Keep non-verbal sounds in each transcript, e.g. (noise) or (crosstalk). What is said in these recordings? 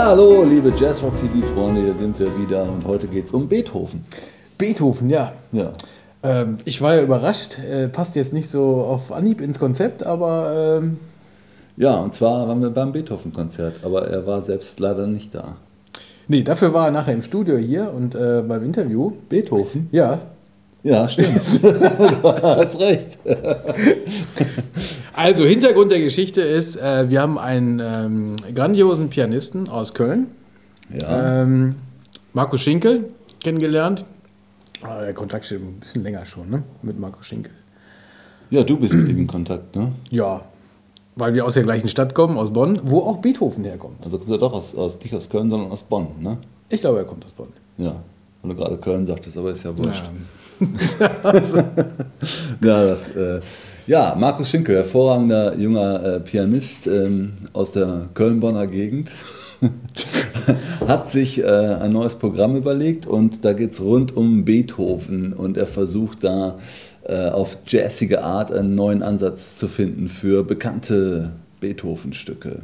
Ja, hallo, liebe Jazzrock TV-Freunde, hier sind wir wieder und heute geht es um Beethoven. Beethoven, ja. Ja. Ähm, ich war ja überrascht, äh, passt jetzt nicht so auf Anhieb ins Konzept, aber ähm, Ja, und zwar waren wir beim Beethoven-Konzert, aber er war selbst leider nicht da. nee, dafür war er nachher im Studio hier und äh, beim Interview. Beethoven? Ja, Ja, stimmt. (laughs) (laughs) du hast recht. (laughs) also Hintergrund der Geschichte ist, äh, wir haben einen ähm, grandiosen Pianisten aus Köln, Ja, ähm, Markus Schinkel, kennengelernt. Ah, der Kontakt steht ein bisschen länger schon, ne? Mit Markus Schinkel. ja du bist mit ihm in Kontakt, ne? Ja, weil wir aus der gleichen Stadt kommen, aus Bonn, wo auch Beethoven herkommt. Also kommt er doch aus, aus, nicht aus Köln, sondern aus Bonn, ne? Ich glaube, er kommt aus Bonn. Ja, weil du gerade Köln sagtest, aber ist ja wurscht. Ja. (laughs) Ja, das, äh, ja, Markus Schinkel, hervorragender junger äh, Pianist ähm, aus der Köln-Bonner Gegend, (laughs) hat sich äh, ein neues Programm überlegt und da geht es rund um Beethoven und er versucht da äh, auf jazzige Art einen neuen Ansatz zu finden für bekannte Beethoven-Stücke.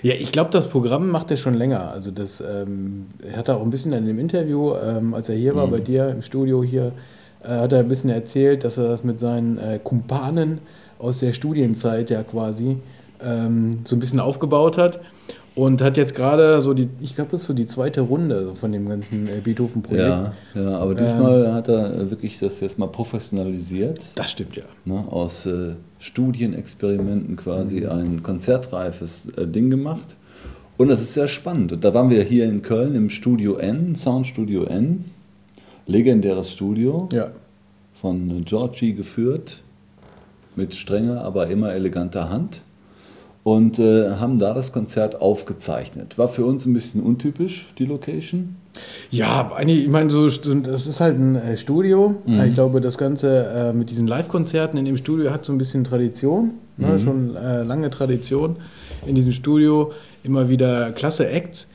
Ja, ich glaube, das Programm macht er schon länger. Also das ähm, er hat er auch ein bisschen in dem Interview, ähm, als er hier war bei dir im Studio hier, hat er ein bisschen erzählt, dass er das mit seinen äh, Kumpanen aus der Studienzeit ja quasi ähm, so ein bisschen aufgebaut hat. Und hat jetzt gerade so die, ich glaube, das ist so die zweite Runde von dem ganzen äh, Beethoven-Projekt. Ja, ja, aber diesmal hat er äh, wirklich das jetzt mal professionalisiert. Das stimmt ja. ne, aus äh, Studienexperimenten quasi ein konzertreifes äh, Ding gemacht. Und das ist sehr spannend. Und da waren wir hier in Köln im Studio N, Soundstudio N, legendäres Studio, Ja. von Georgie geführt, mit strenger, aber immer eleganter Hand. Und äh, haben da das Konzert aufgezeichnet. War für uns ein bisschen untypisch, die Location. Ja, eigentlich, ich meine, so, das ist halt ein äh, Studio. Ich glaube, das Ganze äh, mit diesen Live-Konzerten in dem Studio hat so ein bisschen Tradition, ne? schon äh, lange Tradition in diesem Studio. Immer wieder klasse Acts.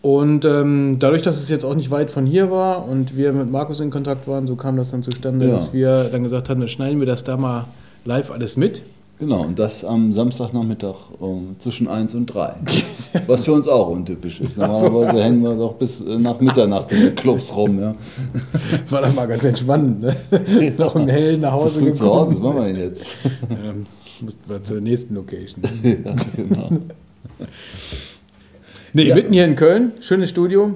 Und ähm, dadurch, dass es jetzt auch nicht weit von hier war und wir mit Markus in Kontakt waren, so kam das dann zustande, Ja. dass wir dann gesagt haben, dann schneiden wir das da mal live alles mit. Genau, und das am Samstagnachmittag um, zwischen 1 und 3. (laughs) Was für uns auch untypisch ist. Normalerweise hängen wir doch bis äh, nach Mitternacht in den Clubs rum. Ja. Das (laughs) war dann mal ganz entspannend. Ne? Noch im Hellen nach So Hause früh zu Hause, was machen wir denn jetzt? (laughs) Ähm, mussten wir zur nächsten Location. ja, genau. Nee, Ja. mitten hier in Köln, schönes Studio.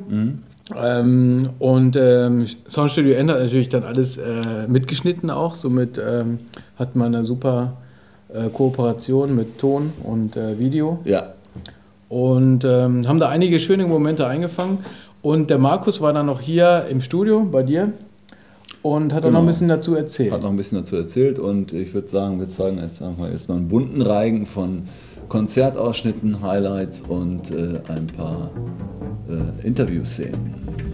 Ähm, und ähm, Soundstudio N hat natürlich dann alles äh, mitgeschnitten auch. Somit ähm, hat man eine super äh, Kooperation mit Ton und äh, Video. Ja, Und ähm, haben da einige schöne Momente eingefangen. Und der Markus war dann noch hier im Studio bei dir und hat auch noch Genau. ein bisschen dazu erzählt. hat noch ein bisschen dazu erzählt und ich würde sagen, wir zeigen einfach mal erstmal einen bunten Reigen von Konzertausschnitten, Highlights und äh, ein paar äh, Interviewszenen.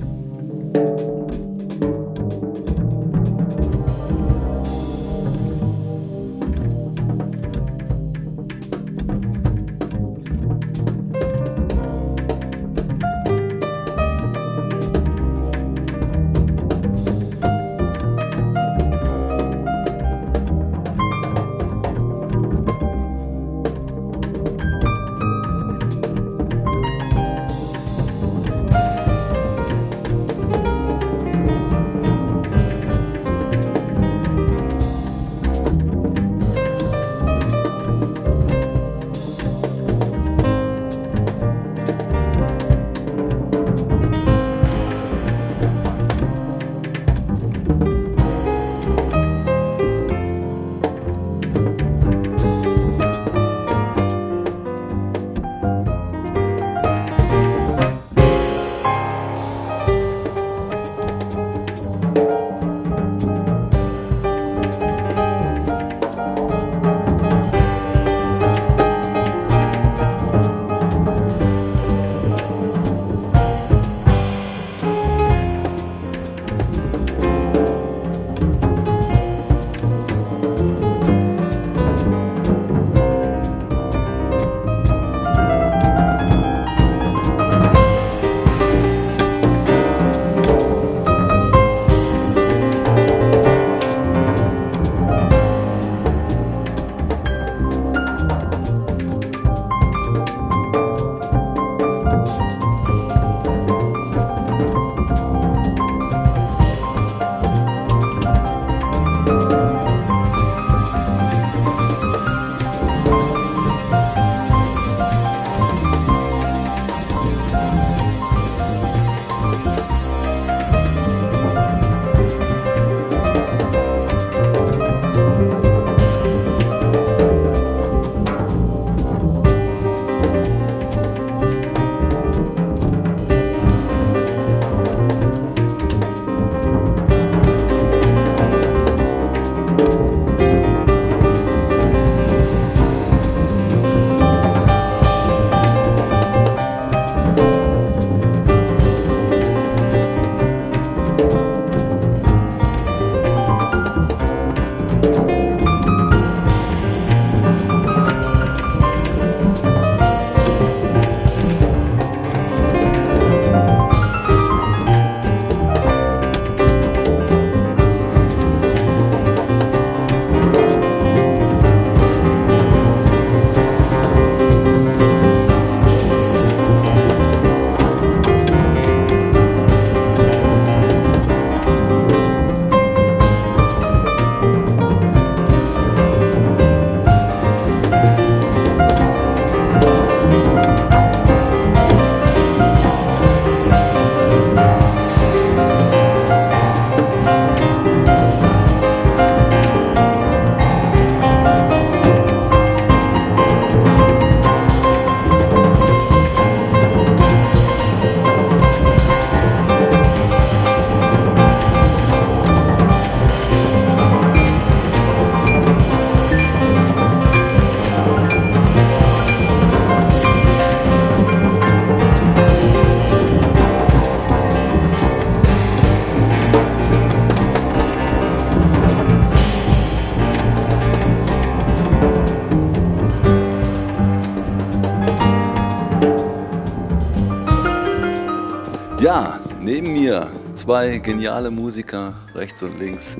Neben mir zwei geniale Musiker, rechts und links.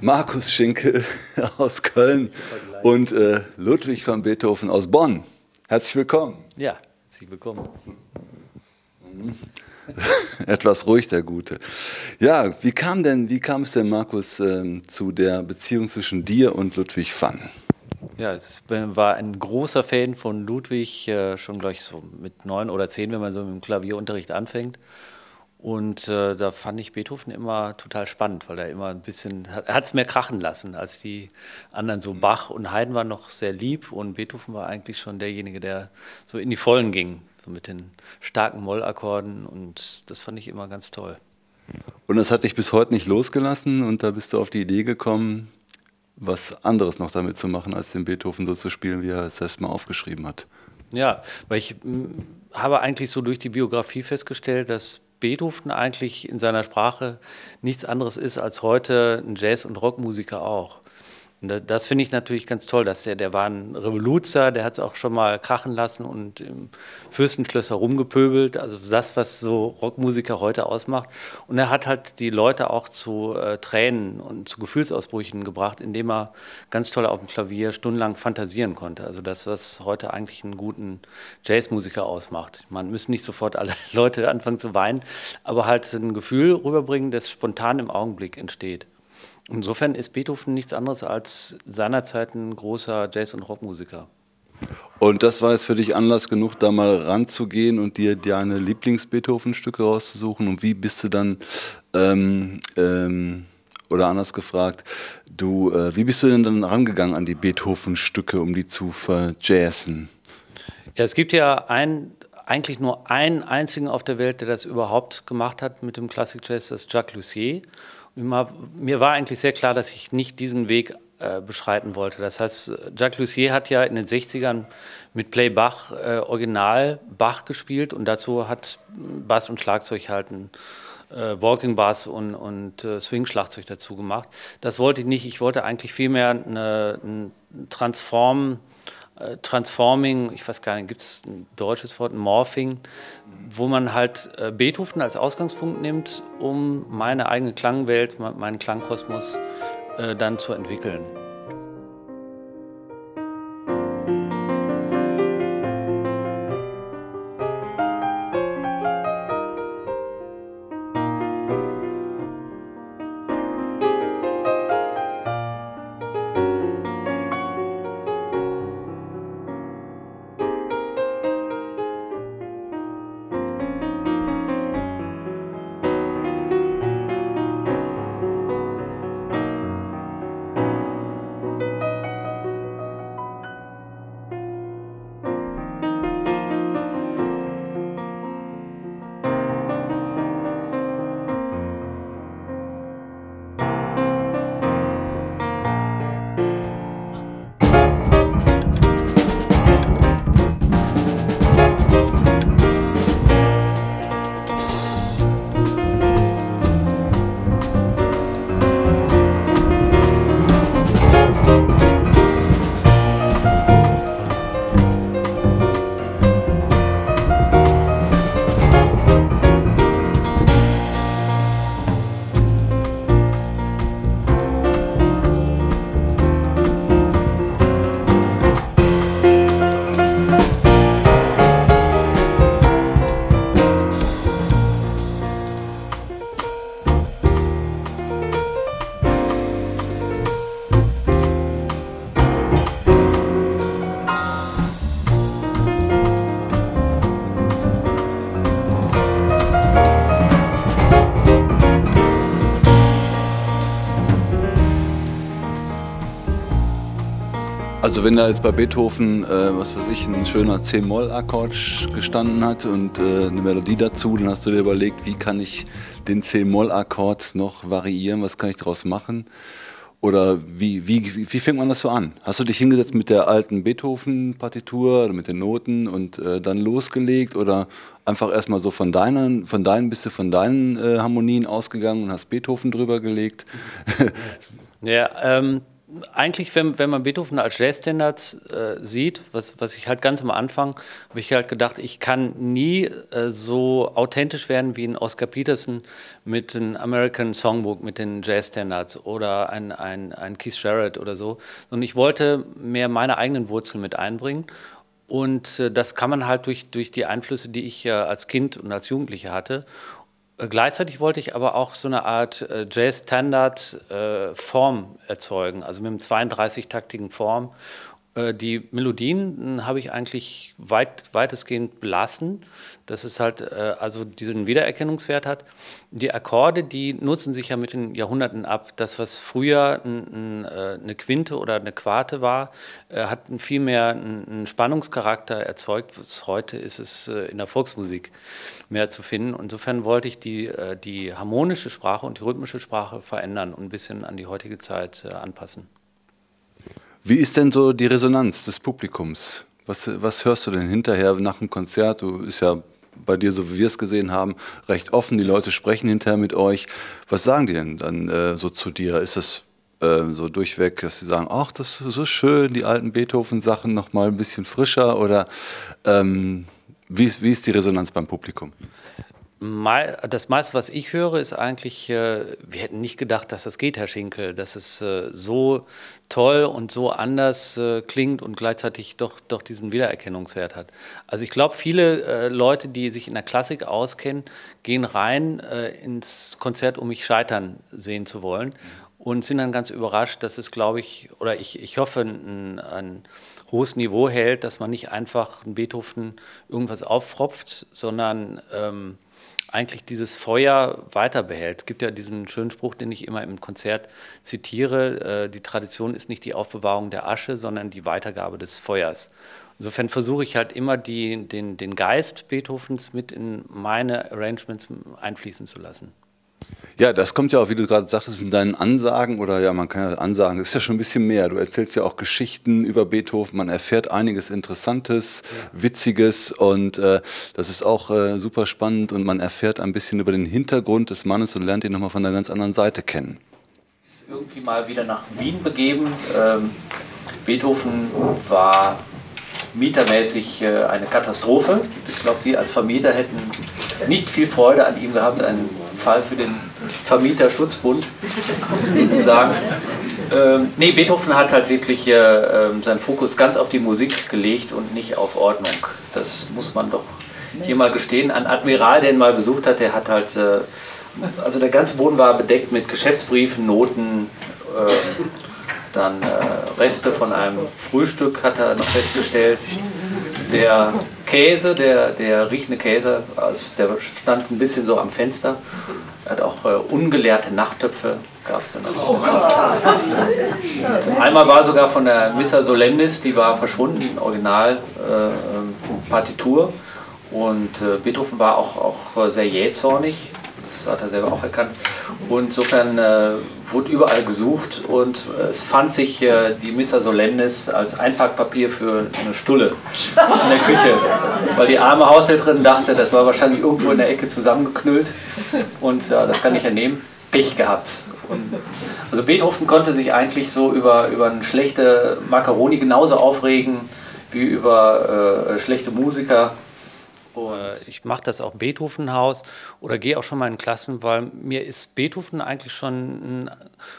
Markus Schinkel (laughs) aus Köln und äh, Ludwig van Beethoven aus Bonn. Herzlich willkommen. Ja, herzlich willkommen. (laughs) Etwas ruhig, der Gute. Ja, wie kam denn, wie kam es denn, Markus, ähm, zu der Beziehung zwischen dir und Ludwig van? Ja, ich war ein großer Fan von Ludwig, äh, schon gleich so mit neun oder zehn, wenn man so mit dem Klavierunterricht anfängt. Und äh, da fand ich Beethoven immer total spannend, weil er immer ein bisschen, er hat es mehr krachen lassen als die anderen. So Bach und Haydn waren noch sehr lieb und Beethoven war eigentlich schon derjenige, der so in die Vollen ging, so mit den starken Mollakkorden und das fand ich immer ganz toll. Und das hat dich bis heute nicht losgelassen und da bist du auf die Idee gekommen, was anderes noch damit zu machen, als den Beethoven so zu spielen, wie er es selbst mal aufgeschrieben hat. Ja, weil ich habe eigentlich so durch die Biografie festgestellt, dass Beethoven eigentlich in seiner Sprache nichts anderes ist als heute ein Jazz- und Rockmusiker auch. Und das finde ich natürlich ganz toll, dass der, der war ein Revoluzer, der hat es auch schon mal krachen lassen und im Fürstenschlösser rumgepöbelt, also das, was so Rockmusiker heute ausmacht. Und er hat halt die Leute auch zu äh, Tränen und zu Gefühlsausbrüchen gebracht, indem er ganz toll auf dem Klavier stundenlang fantasieren konnte. Also das, was heute eigentlich einen guten Jazzmusiker ausmacht. Man müssen nicht sofort alle (laughs) Leute anfangen zu weinen, aber halt ein Gefühl rüberbringen, das spontan im Augenblick entsteht. Insofern ist Beethoven nichts anderes als seinerzeit ein großer Jazz- und Rockmusiker. Und das war jetzt für dich Anlass genug, da mal ranzugehen und dir deine Lieblings-Beethoven-Stücke rauszusuchen. Und wie bist du dann, ähm, ähm, oder anders gefragt, du, äh, wie bist du denn dann rangegangen an die Beethoven-Stücke, um die zu verjazzen? Ja, es gibt ja ein, eigentlich nur einen einzigen auf der Welt, der das überhaupt gemacht hat mit dem Classic Jazz, das ist Jacques Lussier. Mir war eigentlich sehr klar, dass ich nicht diesen Weg äh, beschreiten wollte. Das heißt, Jacques Lussier hat ja in den 60ern mit Play Bach äh, Original Bach gespielt und dazu hat Bass und Schlagzeug halt ein äh, Walking Bass und, und äh, Swing-Schlagzeug dazu gemacht. Das wollte ich nicht. Ich wollte eigentlich vielmehr eine, ein Transform Transforming, ich weiß gar nicht, gibt es ein deutsches Wort, Morphing, wo man halt äh, Beethoven als Ausgangspunkt nimmt, um meine eigene Klangwelt, meinen Klangkosmos äh, dann zu entwickeln. Also wenn da jetzt bei Beethoven, äh, was weiß ich, ein schöner C-Moll-Akkord gestanden hat und äh, eine Melodie dazu, dann hast du dir überlegt, wie kann ich den C-Moll-Akkord noch variieren, was kann ich daraus machen? Oder wie, wie, wie fängt man das so an? Hast du dich hingesetzt mit der alten Beethoven-Partitur oder mit den Noten und äh, dann losgelegt oder einfach erstmal so von deinen, von deinen, bist du von deinen äh, Harmonien ausgegangen und hast Beethoven drüber gelegt? Ja, ähm, eigentlich, wenn, wenn man Beethoven als Jazzstandards äh, sieht, was, was ich halt ganz am Anfang, habe ich halt gedacht, ich kann nie äh, so authentisch werden wie ein Oscar Peterson mit dem American Songbook, mit den Jazzstandards oder ein, ein, ein Keith Jarrett oder so. Und ich wollte mehr meine eigenen Wurzeln mit einbringen. Und äh, das kann man halt durch, durch die Einflüsse, die ich äh, als Kind und als Jugendliche hatte. Äh, gleichzeitig wollte ich aber auch so eine Art äh, Jazz-Standard-Form äh, erzeugen, also mit einem 32-taktigen Form. Äh, die Melodien hm, habe ich eigentlich weit, weitestgehend belassen dass es halt äh, also diesen Wiedererkennungswert hat. Die Akkorde, die nutzen sich ja mit den Jahrhunderten ab. Das, was früher ein, ein, äh, eine Quinte oder eine Quarte war, äh, hat viel mehr einen Spannungscharakter erzeugt. Heute ist es äh, in der Volksmusik mehr zu finden. Insofern wollte ich die, äh, die harmonische Sprache und die rhythmische Sprache verändern und ein bisschen an die heutige Zeit anpassen. Wie ist denn so die Resonanz des Publikums? Was, was hörst du denn hinterher nach dem Konzert? Du bist ja bei dir, so wie wir es gesehen haben, recht offen. Die Leute sprechen hinterher mit euch. Was sagen die denn dann äh, so zu dir? Ist das äh, so durchweg, dass sie sagen, ach, das ist so schön, die alten Beethoven-Sachen noch mal ein bisschen frischer? Oder ähm, wie, ist, wie ist die Resonanz beim Publikum? Das meiste, was ich höre, ist eigentlich, äh, wir hätten nicht gedacht, dass das geht, Herr Schinkel, dass es äh, so toll und so anders äh, klingt und gleichzeitig doch, doch diesen Wiedererkennungswert hat. Also ich glaube, viele Leute, die sich in der Klassik auskennen, gehen rein ins Konzert, um mich scheitern sehen zu wollen und sind dann ganz überrascht, dass es, glaube ich, oder ich, ich hoffe, ein, ein hohes Niveau hält, dass man nicht einfach ein Beethoven irgendwas auffropft, sondern ähm, eigentlich dieses Feuer weiter behält. Es gibt ja diesen schönen Spruch, den ich immer im Konzert zitiere, äh, die Tradition ist nicht die Aufbewahrung der Asche, sondern die Weitergabe des Feuers. Insofern versuche ich halt immer die, den, den Geist Beethovens mit in meine Arrangements einfließen zu lassen. Ja, das kommt ja auch, wie du gerade sagtest, in deinen Ansagen oder ja, man kann ja Ansagen, das ist ja schon ein bisschen mehr. Du erzählst ja auch Geschichten über Beethoven, man erfährt einiges Interessantes, ja. Witziges und äh, das ist auch äh, super spannend und man erfährt ein bisschen über den Hintergrund des Mannes und lernt ihn nochmal von einer ganz anderen Seite kennen. Irgendwie mal wieder nach Wien begeben. Ähm, Beethoven war mietermäßig äh, eine Katastrophe. Ich glaube, Sie als Vermieter hätten nicht viel Freude an ihm gehabt, einen Fall für den Vermieterschutzbund sozusagen. Ähm, nee, Beethoven hat halt wirklich äh, ähm, seinen Fokus ganz auf die Musik gelegt und nicht auf Ordnung. Das muss man doch hier mal gestehen. Ein Admiral, der ihn mal besucht hat, der hat halt, äh, also der ganze Boden war bedeckt mit Geschäftsbriefen, Noten, äh, dann äh, Reste von einem Frühstück hat er noch festgestellt. Der Käse, der, der riechende Käse, also der stand ein bisschen so am Fenster. Er hat auch äh, ungelehrte Nachttöpfe, gab es dann auch. Und einmal war sogar von der Missa Solemnis, die war verschwunden, Original äh, Partitur. Und äh, Beethoven war auch, auch sehr jähzornig, das hat er selber auch erkannt. Und insofern äh, wurde überall gesucht und äh, es fand sich äh, die Missa Solemnis als Einpackpapier für eine Stulle in der Küche, weil die arme Haushälterin dachte, das war wahrscheinlich irgendwo in der Ecke zusammengeknüllt und ja, das kann ich ja nehmen. Pech gehabt. Und also Beethoven konnte sich eigentlich so über, über eine schlechte Macaroni genauso aufregen wie über äh, schlechte Musiker. Und ich mache das auch Beethovenhaus oder gehe auch schon mal in Klassen, weil mir ist Beethoven eigentlich schon ein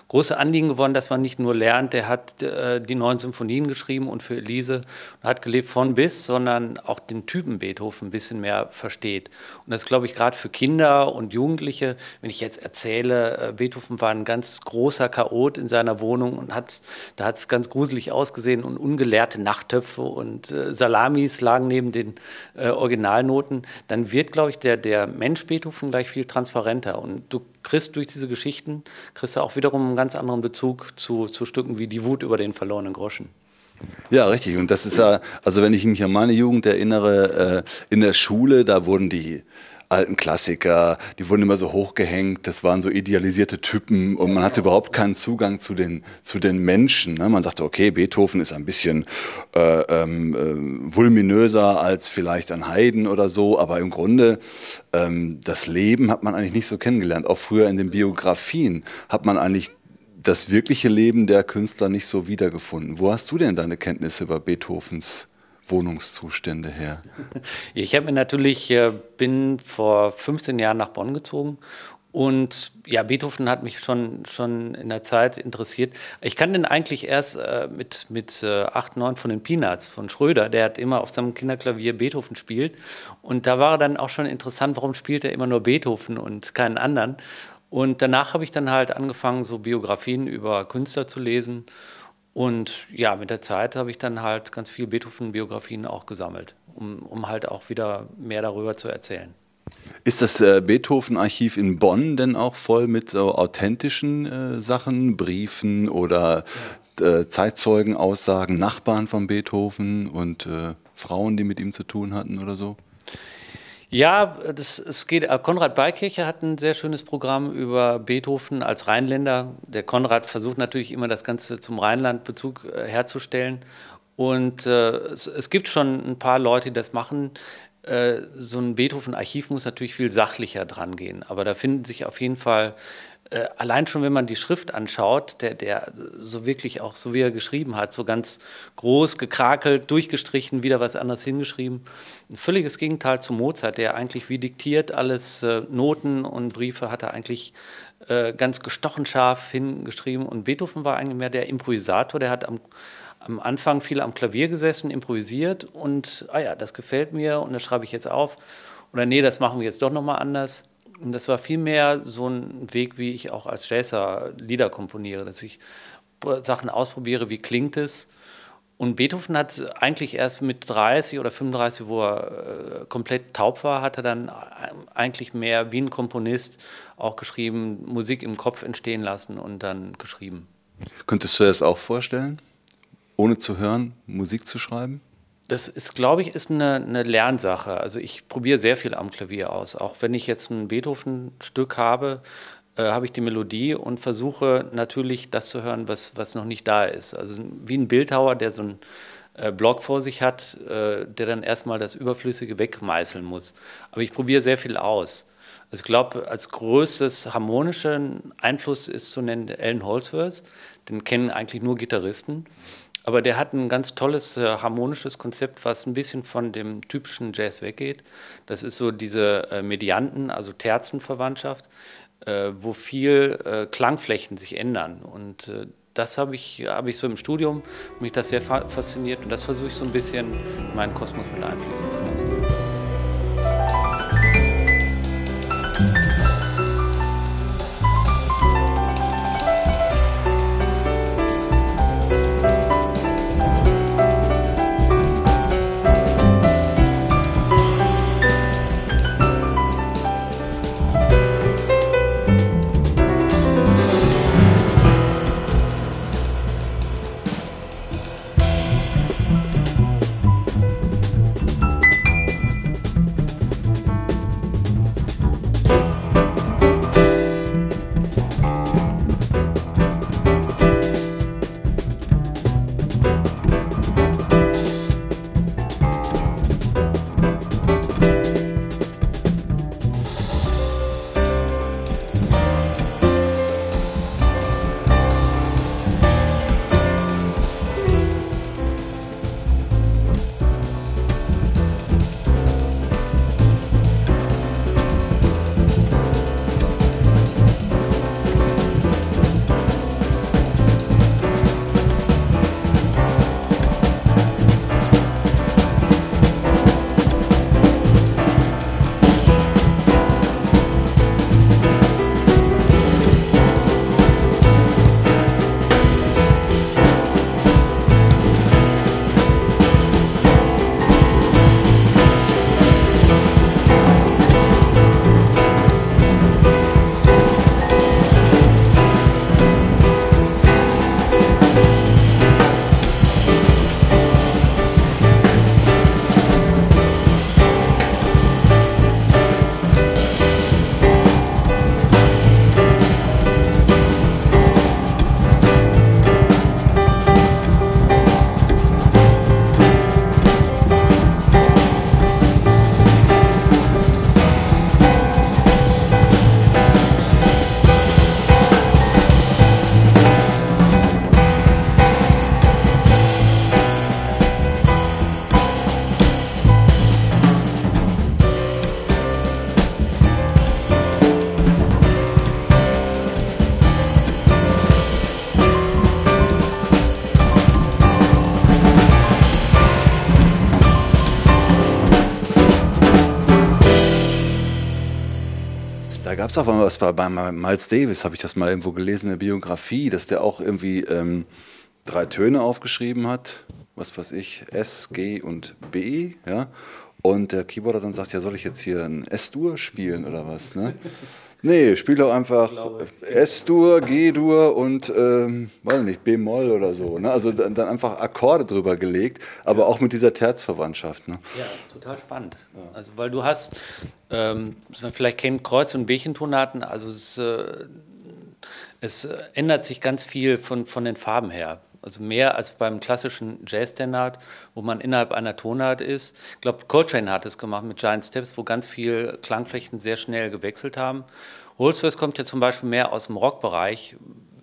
großes Anliegen geworden, dass man nicht nur lernt, der hat äh, die neuen Symphonien geschrieben und für Elise und hat gelebt von bis, sondern auch den Typen Beethoven ein bisschen mehr versteht. Und das glaube ich gerade für Kinder und Jugendliche, wenn ich jetzt erzähle, äh, Beethoven war ein ganz großer Chaot in seiner Wohnung und hat, da hat es ganz gruselig ausgesehen und ungelehrte Nachttöpfe und äh, Salamis lagen neben den äh, Original Originalnoten, dann wird, glaube ich, der, der Mensch Beethoven gleich viel transparenter. Und du kriegst durch diese Geschichten, kriegst du auch wiederum einen ganz anderen Bezug zu, zu Stücken wie Die Wut über den verlorenen Groschen. Ja, richtig. Und das ist ja, also wenn ich mich an meine Jugend erinnere, äh, in der Schule, da wurden die alten Klassiker, die wurden immer so hochgehängt, das waren so idealisierte Typen und man hatte überhaupt keinen Zugang zu den, zu den Menschen. Ne? Man sagte, okay, Beethoven ist ein bisschen äh, ähm, äh, vulminöser als vielleicht ein Haydn oder so, aber im Grunde ähm, das Leben hat man eigentlich nicht so kennengelernt. Auch früher in den Biografien hat man eigentlich das wirkliche Leben der Künstler nicht so wiedergefunden. Wo hast du denn deine Kenntnisse über Beethovens Wohnungszustände her? (laughs) Ich habe natürlich, äh, bin vor 15 Jahren nach Bonn gezogen und ja, Beethoven hat mich schon, schon in der Zeit interessiert. Ich kann den eigentlich erst äh, mit, mit äh, 8, 9 von den Peanuts, von Schröder, der hat immer auf seinem Kinderklavier Beethoven spielt. Und da war dann auch schon interessant, warum spielt er immer nur Beethoven und keinen anderen. Und danach habe ich dann halt angefangen, so Biografien über Künstler zu lesen. Und ja, mit der Zeit habe ich dann halt ganz viele Beethoven-Biografien auch gesammelt, um, um halt auch wieder mehr darüber zu erzählen. Ist das äh, Beethoven-Archiv in Bonn denn auch voll mit so authentischen äh, Sachen, Briefen oder äh, Zeitzeugenaussagen, Nachbarn von Beethoven und äh, Frauen, die mit ihm zu tun hatten oder so? Ja, das, es geht. Äh, Konrad Beikircher hat ein sehr schönes Programm über Beethoven als Rheinländer. Der Konrad versucht natürlich immer das Ganze zum Rheinland-Bezug äh, herzustellen. Und äh, es, es, gibt schon ein paar Leute, die das machen. Äh, so ein Beethoven-Archiv muss natürlich viel sachlicher dran gehen. Aber da finden sich auf jeden Fall äh, allein schon, wenn man die Schrift anschaut, der, der so wirklich auch, so wie er geschrieben hat, so ganz groß, gekrakelt, durchgestrichen, wieder was anderes hingeschrieben. Ein völliges Gegenteil zu Mozart, der eigentlich wie diktiert alles, äh, Noten und Briefe hat er eigentlich äh, ganz gestochen scharf hingeschrieben. Und Beethoven war eigentlich mehr der Improvisator, der hat am, am Anfang viel am Klavier gesessen, improvisiert und, ah ja, das gefällt mir und das schreibe ich jetzt auf. Oder nee, das machen wir jetzt doch nochmal anders. Und das war vielmehr so ein Weg, wie ich auch als Jazzer Lieder komponiere, dass ich Sachen ausprobiere, wie klingt es. Und Beethoven hat eigentlich erst mit 30 oder 35, wo er äh, komplett taub war, hat er dann eigentlich mehr wie ein Komponist auch geschrieben, Musik im Kopf entstehen lassen und dann geschrieben. Könntest du dir das auch vorstellen, ohne zu hören, Musik zu schreiben? Das ist, glaube ich, ist eine, eine Lernsache. Also ich probiere sehr viel am Klavier aus. Auch wenn ich jetzt ein Beethoven-Stück habe, äh, habe ich die Melodie und versuche natürlich das zu hören, was, was noch nicht da ist. Also wie ein Bildhauer, der so einen äh, Block vor sich hat, äh, der dann erstmal das Überflüssige wegmeißeln muss. Aber ich probiere sehr viel aus. Also ich glaube, als größtes harmonischen Einfluss ist zu nennen Alan Holdsworth. Den kennen eigentlich nur Gitarristen. Aber der hat ein ganz tolles äh, harmonisches Konzept, was ein bisschen von dem typischen Jazz weggeht. Das ist so diese äh, Medianten, also Terzenverwandtschaft, äh, wo viel äh, Klangflächen sich ändern. Und äh, das habe ich, hab ich so im Studium, mich das sehr fa fasziniert und das versuche ich so ein bisschen in meinen Kosmos mit einfließen zu lassen. Es auch mal was bei, bei Miles Davis, habe ich das mal irgendwo gelesen in der Biografie, dass der auch irgendwie ähm, drei Töne aufgeschrieben hat, was weiß ich, S, G und B, ja. Und der Keyboarder dann sagt, ja, soll ich jetzt hier ein S-Dur spielen oder was, ne? Nee, spiel doch einfach S-Dur, G-Dur und, ähm, weiß nicht, B-Moll oder so. Ne? Also dann, dann, einfach Akkorde drüber gelegt, aber ja. auch mit dieser Terzverwandtschaft. Ne? Ja, total spannend. Ja. Also, weil du hast, ähm, vielleicht kennt Kreuz- und Bärchentonaten, also es, äh, es ändert sich ganz viel von, von den Farben her. Also mehr als beim klassischen Jazz-Standard, wo man innerhalb einer Tonart ist. Ich glaube, Coltrane hat es gemacht mit Giant Steps, wo ganz viele Klangflächen sehr schnell gewechselt haben. Holzfirst kommt ja zum Beispiel mehr aus dem Rockbereich,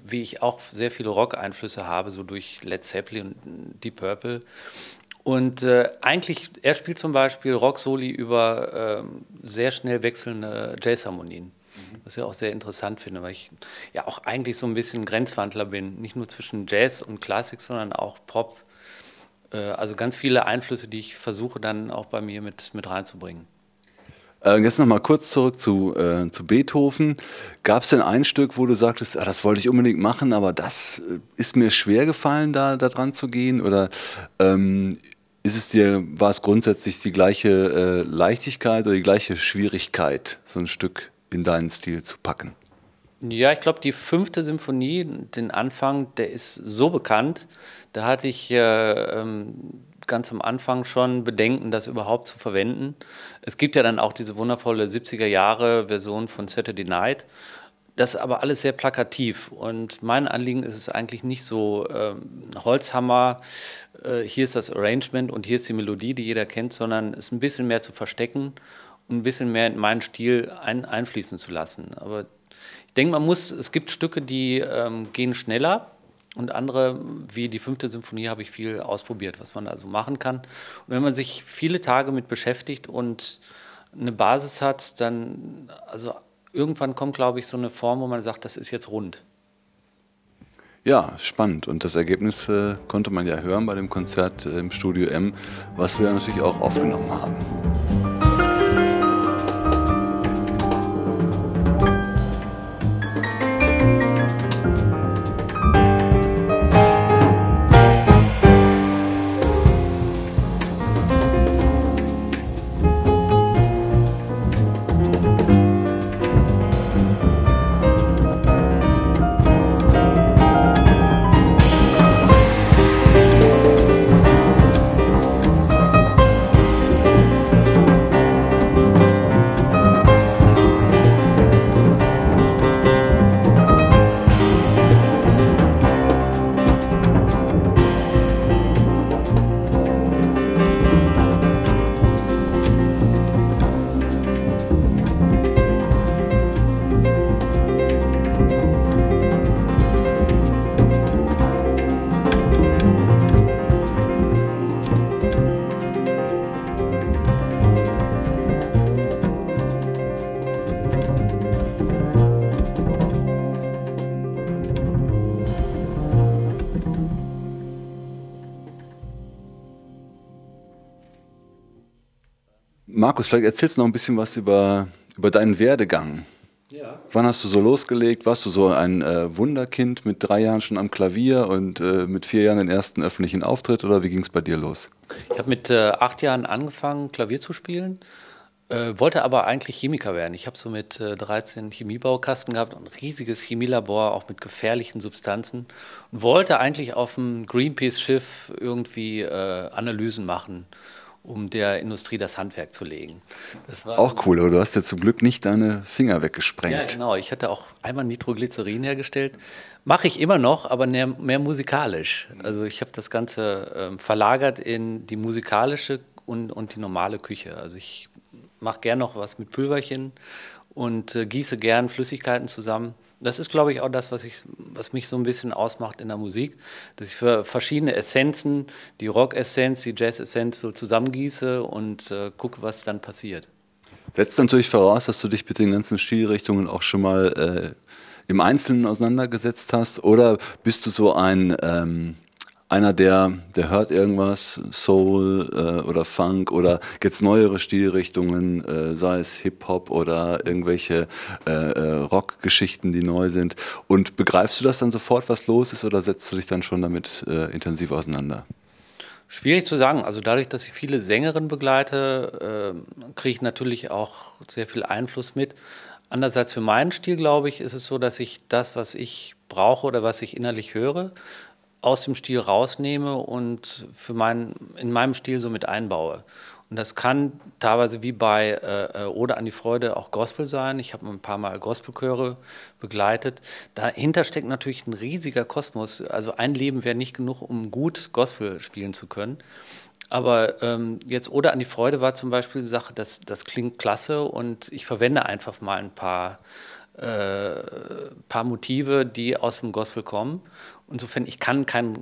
wie ich auch sehr viele Rock-Einflüsse habe, so durch Led Zeppelin und Deep Purple. Und äh, eigentlich, er spielt zum Beispiel Rock-Soli über äh, sehr schnell wechselnde Jazz-Harmonien. Was ich auch sehr interessant finde, weil ich ja auch eigentlich so ein bisschen Grenzwandler bin. Nicht nur zwischen Jazz und Klassik, sondern auch Pop. Äh, also ganz viele Einflüsse, die ich versuche dann auch bei mir mit, mit reinzubringen. Äh, jetzt noch mal kurz zurück zu, äh, zu Beethoven. Gab es denn ein Stück, wo du sagtest, ah, das wollte ich unbedingt machen, aber das äh, ist mir schwer gefallen, da, da dran zu gehen? Oder ähm, ist es dir, war es grundsätzlich die gleiche äh, Leichtigkeit oder die gleiche Schwierigkeit, so ein Stück in deinen Stil zu packen? Ja, ich glaube, die fünfte Symphonie, den Anfang, der ist so bekannt. Da hatte ich äh, ähm, ganz am Anfang schon Bedenken, das überhaupt zu verwenden. Es gibt ja dann auch diese wundervolle 70er Jahre Version von Saturday Night. Das ist aber alles sehr plakativ. Und mein Anliegen ist es eigentlich nicht so ähm, Holzhammer, äh, hier ist das Arrangement und hier ist die Melodie, die jeder kennt, sondern es ein bisschen mehr zu verstecken ein bisschen mehr in meinen Stil ein, einfließen zu lassen. Aber ich denke, man muss, es gibt Stücke, die ähm, gehen schneller und andere, wie die fünfte Symphonie, habe ich viel ausprobiert, was man also machen kann. Und wenn man sich viele Tage mit beschäftigt und eine Basis hat, dann, also irgendwann kommt, glaube ich, so eine Form, wo man sagt, das ist jetzt rund. Ja, spannend. Und das Ergebnis äh, konnte man ja hören bei dem Konzert äh, im Studio M, was wir natürlich auch aufgenommen haben. Markus, vielleicht erzählst du noch ein bisschen was über, über deinen Werdegang. Ja. Wann hast du so losgelegt? Warst du so ein äh, Wunderkind mit drei Jahren schon am Klavier und äh, mit vier Jahren den ersten öffentlichen Auftritt oder wie ging es bei dir los? Ich habe mit äh, acht Jahren angefangen, Klavier zu spielen, äh, wollte aber eigentlich Chemiker werden. Ich habe so mit 13 äh, Chemiebaukasten gehabt und ein riesiges Chemielabor, auch mit gefährlichen Substanzen und wollte eigentlich auf dem Greenpeace-Schiff irgendwie äh, Analysen machen um der Industrie das Handwerk zu legen. auch cool, aber du hast ja zum Glück nicht deine Finger weggesprengt. Ja, genau. Ich hatte auch einmal Nitroglycerin hergestellt. Mache ich immer noch, aber mehr, mehr musikalisch. Also ich habe das Ganze äh, verlagert in die musikalische und, und die normale Küche. Also ich mache gern noch was mit Pülverchen und äh, gieße gern Flüssigkeiten zusammen. Das ist, glaube ich, auch das, was, ich, was mich so ein bisschen ausmacht in der Musik, dass ich für verschiedene Essenzen, die Rock-Essenz, die Jazz-Essenz so zusammengieße und äh, gucke, was dann passiert. Setzt natürlich voraus, dass du dich mit den ganzen Stilrichtungen auch schon mal äh, im Einzelnen auseinandergesetzt hast oder bist du so ein, ähm, einer, der, der hört irgendwas, Soul äh, oder Funk oder jetzt neuere Stilrichtungen, äh, sei es Hip-Hop oder irgendwelche äh, äh, Rock-Geschichten, die neu sind. Und begreifst du das dann sofort, was los ist, oder setzt du dich dann schon damit äh, intensiv auseinander? Schwierig zu sagen. Also dadurch, dass ich viele Sängerinnen begleite, äh, kriege ich natürlich auch sehr viel Einfluss mit. Andererseits für meinen Stil, glaube ich, ist es so, dass ich das, was ich brauche oder was ich innerlich höre, aus dem Stil rausnehme und für mein, in meinem Stil so mit einbaue. Und das kann teilweise wie bei äh, äh Ode an die Freude auch Gospel sein. Ich habe ein paar Mal Gospelchöre begleitet. Dahinter steckt natürlich ein riesiger Kosmos. Also ein Leben wäre nicht genug, um gut Gospel spielen zu können. Aber ähm, jetzt Ode an die Freude war zum Beispiel eine Sache, das, das klingt klasse und ich verwende einfach mal ein paar, äh, paar Motive, die aus dem Gospel kommen. Insofern, ich kann, kein,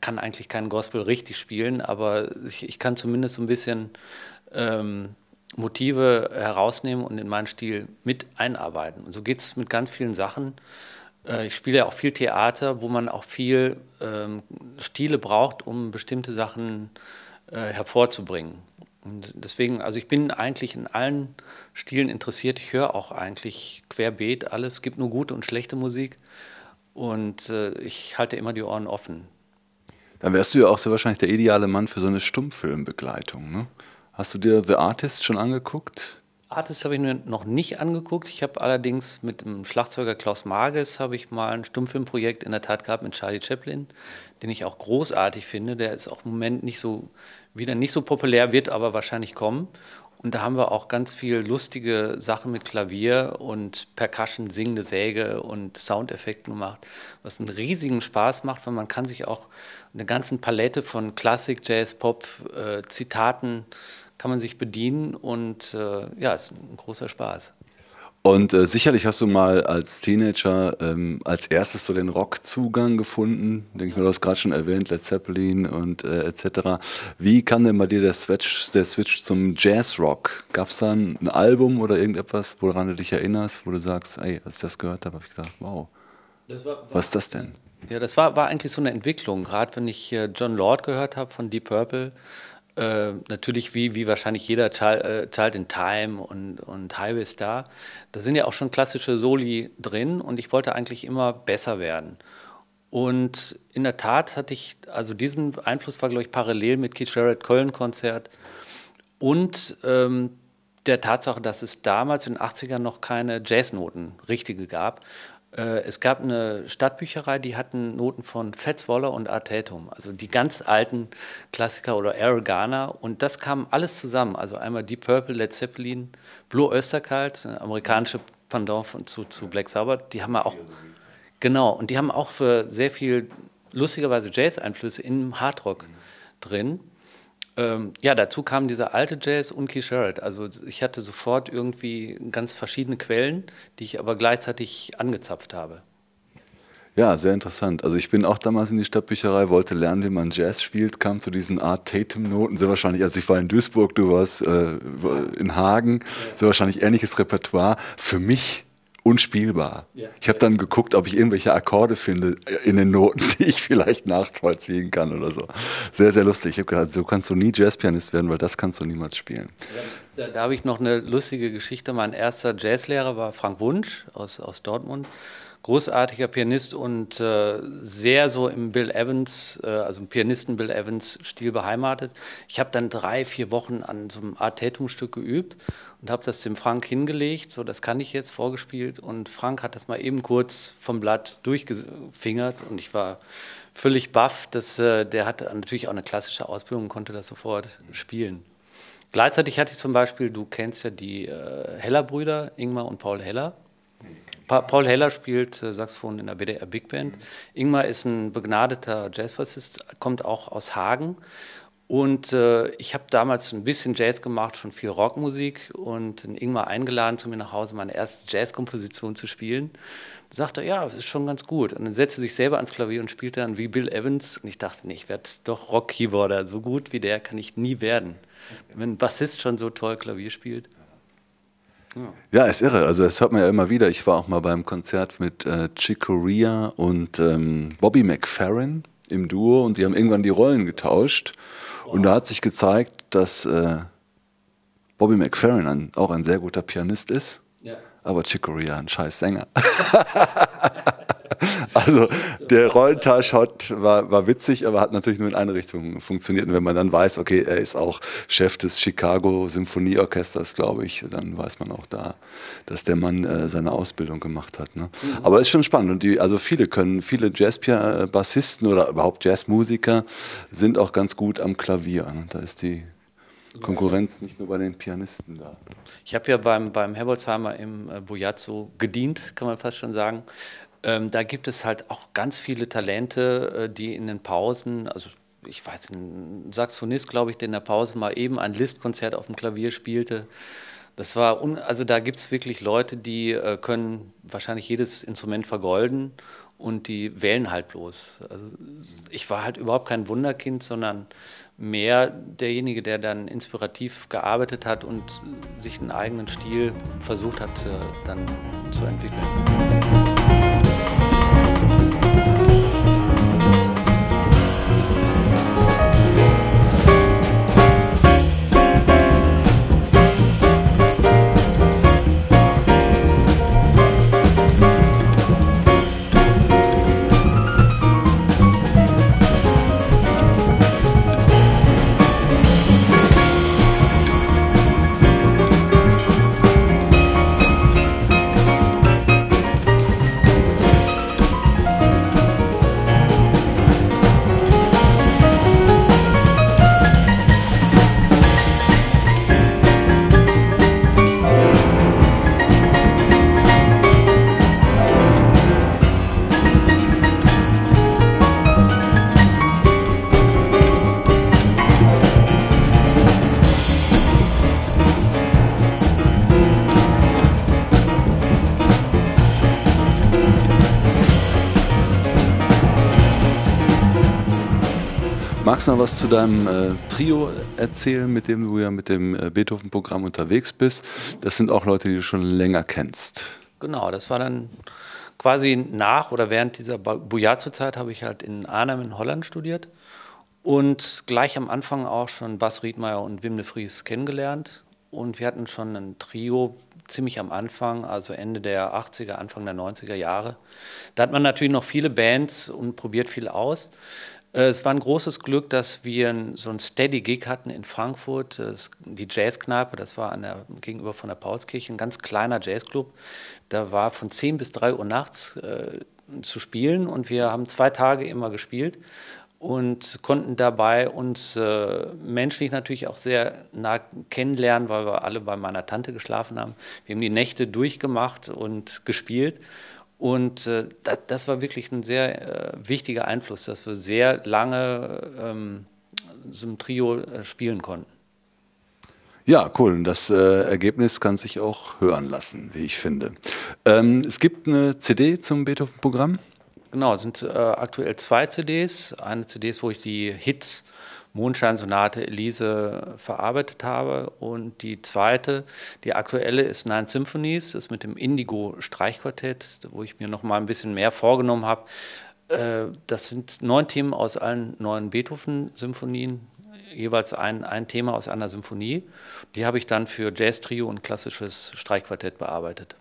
kann eigentlich keinen Gospel richtig spielen, aber ich, ich kann zumindest so ein bisschen ähm, Motive herausnehmen und in meinen Stil mit einarbeiten. Und so geht es mit ganz vielen Sachen. Äh, ich spiele ja auch viel Theater, wo man auch viel ähm, Stile braucht, um bestimmte Sachen äh, hervorzubringen. Und deswegen, also ich bin eigentlich in allen Stilen interessiert. Ich höre auch eigentlich querbeet alles. Es gibt nur gute und schlechte Musik. Und äh, ich halte immer die Ohren offen. Dann wärst du ja auch sehr wahrscheinlich der ideale Mann für so eine Stummfilmbegleitung. Ne? Hast du dir The Artist schon angeguckt? Artist habe ich mir noch nicht angeguckt. Ich habe allerdings mit dem Schlagzeuger Klaus Marges habe ich mal ein Stummfilmprojekt in der Tat gehabt mit Charlie Chaplin, den ich auch großartig finde. Der ist auch im Moment nicht so wieder nicht so populär, wird aber wahrscheinlich kommen. Und da haben wir auch ganz viel lustige Sachen mit Klavier und Percussion, singende Säge und Soundeffekten gemacht, was einen riesigen Spaß macht, weil man kann sich auch eine ganze Palette von Klassik, Jazz, Pop, äh, Zitaten kann man sich bedienen und äh, ja, ist ein großer Spaß. Und äh, sicherlich hast du mal als Teenager ähm, als erstes so den Rockzugang gefunden. Denke ich mal, du hast gerade schon erwähnt, Led Zeppelin und äh, etc. Wie kann denn bei dir der Switch, der Switch zum Jazzrock? Gab es da ein, ein, Album oder irgendetwas, woran du dich erinnerst, wo du sagst, ey, als ich das gehört habe, habe ich gesagt, wow, war, war, was ist das denn? Ja, das war, war eigentlich so eine Entwicklung. Gerade wenn ich äh, John Lord gehört habe von Deep Purple, äh, natürlich wie, wie wahrscheinlich jeder äh, Child in Time und, und Highway Star, da sind ja auch schon klassische Soli drin und ich wollte eigentlich immer besser werden. Und in der Tat hatte ich, also diesen Einfluss war, glaube ich, parallel mit Keith Jarrett Köln-Konzert und ähm, der Tatsache, dass es damals in den 80ern noch keine Jazznoten richtige gab. Äh, es gab eine Stadtbücherei, die hatten Noten von Fetzwoller und Artetum, also die ganz alten Klassiker oder Garner. Und das kam alles zusammen. Also einmal Deep Purple, Led Zeppelin, Blue Österkalt, amerikanische Pendant von, zu, zu Black Sabbath. Die haben auch, genau, und die haben auch für sehr viel, lustigerweise Jazz-Einflüsse im Hardrock drin. Ähm, ja, dazu kam dieser alte Jazz und Keith Jarrett. Also ich hatte sofort irgendwie ganz verschiedene Quellen, die ich aber gleichzeitig angezapft habe. Ja, sehr interessant. Also ich bin auch damals in die Stadtbücherei, wollte lernen, wie man Jazz spielt, kam zu diesen Art Tatum-Noten, sehr wahrscheinlich, also ich war in Duisburg, du warst äh, in Hagen, sehr wahrscheinlich ähnliches Repertoire. Für mich unspielbar. Ja. Ich habe dann geguckt, ob ich irgendwelche Akkorde finde in den Noten, (laughs) die ich vielleicht nachvollziehen kann oder so. Sehr, sehr lustig. Ich habe gesagt, so kannst du nie Jazzpianist werden, weil das kannst du niemals spielen. Da, da habe ich noch eine lustige Geschichte. Mein erster Jazzlehrer war Frank Wunsch aus, aus Dortmund großartiger Pianist und äh, sehr so im Bill Evans, äh, also im Pianisten Bill Evans Stil beheimatet. Ich habe dann drei, vier Wochen an so einem Artetum-Stück geübt und habe das dem Frank hingelegt, so das kann ich jetzt vorgespielt und Frank hat das mal eben kurz vom Blatt durchgefingert und ich war völlig baff, dass äh, der hat natürlich auch eine klassische Ausbildung und konnte das sofort spielen. Gleichzeitig hatte ich zum Beispiel, du kennst ja die äh, Heller-Brüder, Ingmar und Paul Heller. Pa Paul Heller spielt äh, Saxophon in der WDR Big Band. Ingmar ist ein begnadeter Jazzbassist, kommt auch aus Hagen. Und äh, ich habe damals ein bisschen Jazz gemacht, schon viel Rockmusik und Ingmar eingeladen, zu mir nach Hause meine erste Jazzkomposition zu spielen. Da sagte er, ja, das ist schon ganz gut. Und dann setzte sich selber ans Klavier und spielte dann wie Bill Evans. Und ich dachte, nee, ich werde doch Rock-Keyboarder. So gut wie der kann ich nie werden. Wenn ein Bassist schon so toll Klavier spielt. Ja. Ist irre. Also das hört man ja immer wieder. Ich war auch mal beim Konzert mit äh, Chick Corea und ähm, Bobby McFerrin. im Duo und die haben irgendwann die Rollen getauscht. Und da hat sich gezeigt, dass äh, Bobby McFerrin ein, auch ein sehr guter Pianist ist, ja. aber Chick Corea ein scheiß Sänger. (laughs) Also der Rollentausch war, war witzig, aber hat natürlich nur in eine Richtung funktioniert. Und wenn man dann weiß, okay, er ist auch Chef des Chicago Symphonieorchesters, glaube ich, dann weiß man auch da, dass der Mann äh, seine Ausbildung gemacht hat. Ne? Mhm. Aber ist schon spannend. Und die, also viele können, viele Jazz-Bassisten oder überhaupt Jazzmusiker sind auch ganz gut am Klavier. Ne? Da ist die Konkurrenz nicht nur bei den Pianisten da. Ich habe ja beim, beim Herbolzheimer im äh, Bojazzo gedient, kann man fast schon sagen. Ähm, da gibt es halt auch ganz viele Talente, äh, die in den Pausen, also ich weiß, ein Saxophonist, glaube ich, der in der Pause mal eben ein Listkonzert auf dem Klavier spielte. Das war, also da gibt es wirklich Leute, die äh, können wahrscheinlich jedes Instrument vergolden und die wählen halt bloß. Also ich war halt überhaupt kein Wunderkind, sondern mehr derjenige, der dann inspirativ gearbeitet hat und sich einen eigenen Stil versucht hat, äh, dann zu entwickeln. Magst noch was zu deinem äh, Trio erzählen, mit dem du ja mit dem äh, Beethoven-Programm unterwegs bist? Das sind auch Leute, die du schon länger kennst. Genau, das war dann quasi nach oder während dieser Bujazzo-Zeit habe ich halt in Arnhem in Holland studiert und gleich am Anfang auch schon Bas Riedmeier und Wim de Vries kennengelernt. Und wir hatten schon ein Trio ziemlich am Anfang, also Ende der 80er, Anfang der 90er Jahre. Da hat man natürlich noch viele Bands und probiert viel aus. Äh, es war ein großes Glück, dass wir so ein Steady-Gig hatten in Frankfurt, die Jazzkneipe, das war an der, gegenüber von der Paulskirche, ein ganz kleiner Jazzclub. Da war von 10 bis 3 Uhr nachts äh, zu spielen und wir haben zwei Tage immer gespielt und konnten dabei uns äh, menschlich natürlich auch sehr nah kennenlernen, weil wir alle bei meiner Tante geschlafen haben. Wir haben die Nächte durchgemacht und gespielt und äh, das, das, war wirklich ein sehr äh, wichtiger Einfluss, dass wir sehr lange ähm, so ein Trio äh, spielen konnten. Ja, cool. Das äh, Ergebnis kann sich auch hören lassen, wie ich finde. Ähm, es gibt eine CD zum Beethoven-Programm. Genau, es sind äh, aktuell zwei CDs. Eine CD ist, wo ich die Hits Mondscheinsonate Elise verarbeitet habe. Und die zweite, die aktuelle, ist Nine Symphonies, das ist mit dem Indigo Streichquartett, wo ich mir noch mal ein bisschen mehr vorgenommen habe. Äh, das sind neun Themen aus allen neuen Beethoven-Symphonien, jeweils ein, ein Thema aus einer Symphonie. Die habe ich dann für Jazz-Trio und klassisches Streichquartett bearbeitet.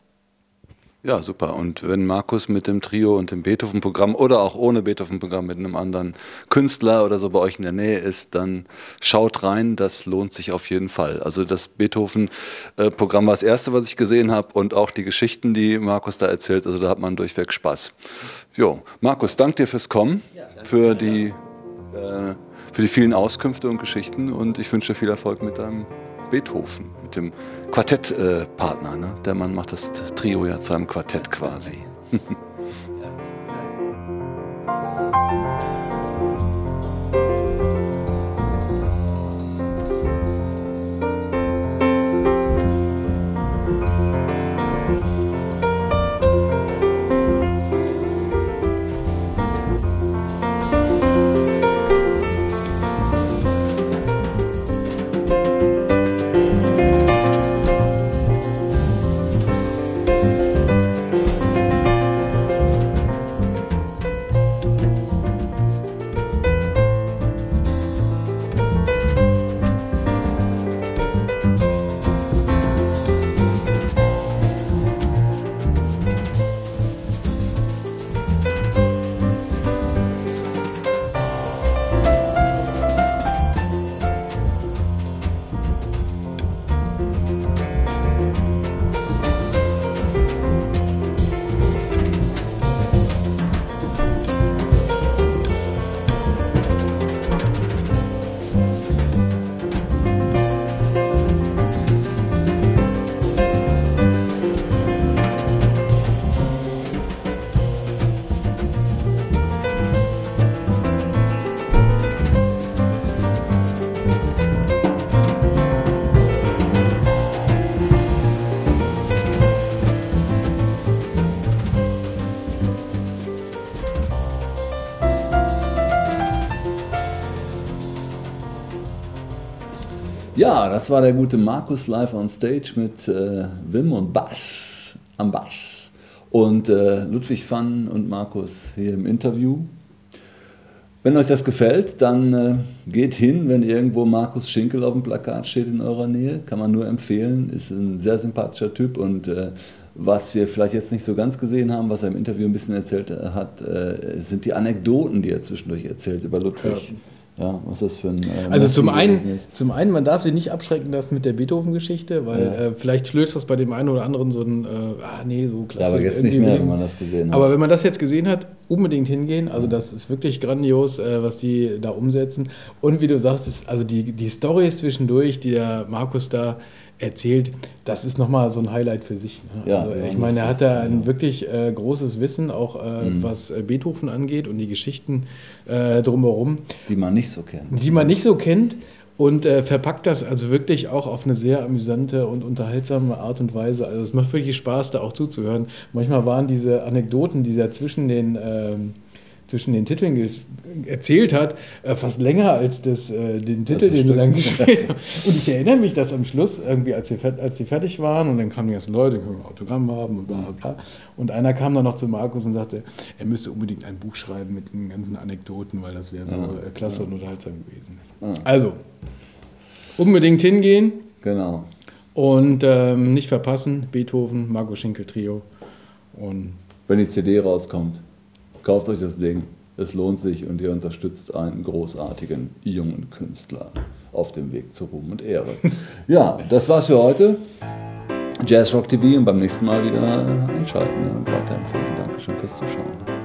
Ja, super. Und wenn Markus mit dem Trio und dem Beethoven-Programm oder auch ohne Beethoven-Programm mit einem anderen Künstler oder so bei euch in der Nähe ist, dann schaut rein, das lohnt sich auf jeden Fall. Also das Beethoven-Programm war das erste, was ich gesehen habe und auch die Geschichten, die Markus da erzählt, also da hat man durchweg Spaß. Jo, Markus, danke dir fürs Kommen, für die, äh, für die vielen Auskünfte und Geschichten und ich wünsche dir viel Erfolg mit deinem Beethoven, mit dem Quartettpartner. Äh, ne? Der Mann macht das Trio ja zu einem Quartett quasi. (laughs) Das war der gute Markus live on stage mit äh, Wim und Bass am Bass. Und äh, Ludwig Pfann und Markus hier im Interview. Wenn euch das gefällt, dann äh, geht hin, wenn irgendwo Markus Schinkel auf dem Plakat steht in eurer Nähe. Kann man nur empfehlen. Ist ein sehr sympathischer Typ und äh, was wir vielleicht jetzt nicht so ganz gesehen haben, was er im Interview ein bisschen erzählt äh, hat, äh, sind die Anekdoten, die er zwischendurch erzählt über Ludwig. Ja. Ja, was das für ein. Äh, also zum einen, zum einen, man darf sich nicht abschrecken lassen mit der Beethoven-Geschichte, weil ja. äh, vielleicht schlöst das bei dem einen oder anderen so ein, äh, ah nee, so klasse. Ja, aber jetzt nicht mehr, wenn man das gesehen hat. Aber wenn man das jetzt gesehen hat, unbedingt hingehen. Also das ist wirklich grandios, äh, was die da umsetzen. Und wie du sagst, also die, die Storys zwischendurch, die der Markus da erzählt, das ist nochmal so ein Highlight für sich. Ne? Ja, also, ich meine, er hat da ein wirklich äh, großes Wissen, auch äh, mhm. was äh, Beethoven angeht und die Geschichten äh, drumherum. Die man nicht so kennt. Die man nicht so kennt und äh, verpackt das also wirklich auch auf eine sehr amüsante und unterhaltsame Art und Weise. Also es macht wirklich Spaß, da auch zuzuhören. Manchmal waren diese Anekdoten, die da zwischen den ähm, zwischen den Titeln erzählt hat, äh, fast länger als das, äh, den Titel, den sie dann gespielt haben. Und ich erinnere mich, dass am Schluss, irgendwie, als, wir, als die fertig waren und dann kamen die ganzen Leute, die können ein Autogramm haben und bla bla bla. Und einer kam dann noch zu Markus und sagte, er müsste unbedingt ein Buch schreiben mit den ganzen Anekdoten, weil das wäre so ja, äh, klasse ja. und unterhaltsam gewesen. Ja. Also, unbedingt hingehen. Genau. Und ähm, nicht verpassen, Beethoven, Marco Schinkel Trio. Und Wenn die CD rauskommt. Kauft euch das Ding. Es lohnt sich und ihr unterstützt einen großartigen jungen Künstler auf dem Weg zu Ruhm und Ehre. (laughs) Ja, das war's für heute. Jazz Rock TV und beim nächsten Mal wieder einschalten und weiterempfehlen. Dankeschön fürs Zuschauen.